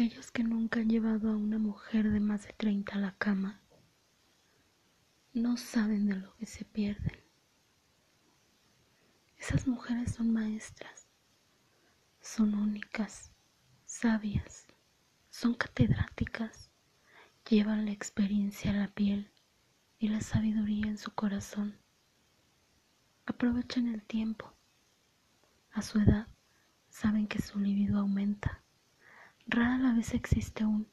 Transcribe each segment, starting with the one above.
Aquellos que nunca han llevado a una mujer de más de 30 a la cama no saben de lo que se pierden. Esas mujeres son maestras, son únicas, sabias, son catedráticas, llevan la experiencia a la piel y la sabiduría en su corazón. Aprovechan el tiempo. A su edad saben que su libido aumenta. Rara la vez existe un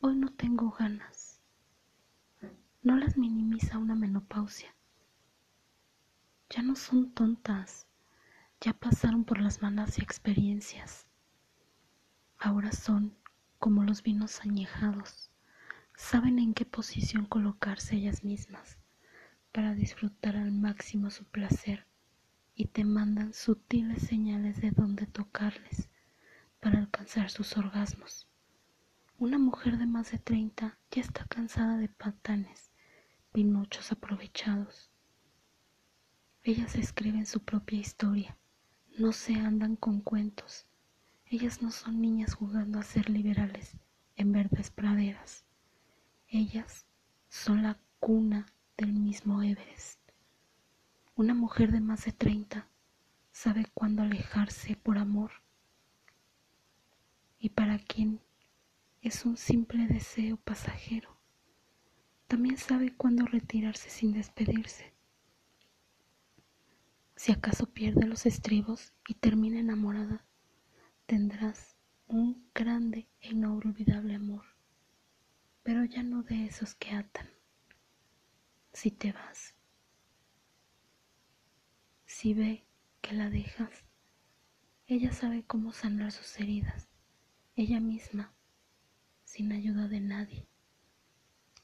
hoy no tengo ganas. No las minimiza una menopausia. Ya no son tontas, ya pasaron por las malas experiencias. Ahora son como los vinos añejados, saben en qué posición colocarse ellas mismas para disfrutar al máximo su placer y te mandan sutiles señales de dónde tocarles sus orgasmos. Una mujer de más de 30 ya está cansada de patanes, pinochos aprovechados. Ellas escriben su propia historia, no se andan con cuentos. Ellas no son niñas jugando a ser liberales en verdes praderas. Ellas son la cuna del mismo Everest. Una mujer de más de 30 sabe cuándo alejarse por amor y para quien es un simple deseo pasajero. También sabe cuándo retirarse sin despedirse. Si acaso pierde los estribos y termina enamorada, tendrás un grande e inolvidable amor, pero ya no de esos que atan. Si te vas, si ve que la dejas, ella sabe cómo sanar sus heridas, ella misma, sin ayuda de nadie.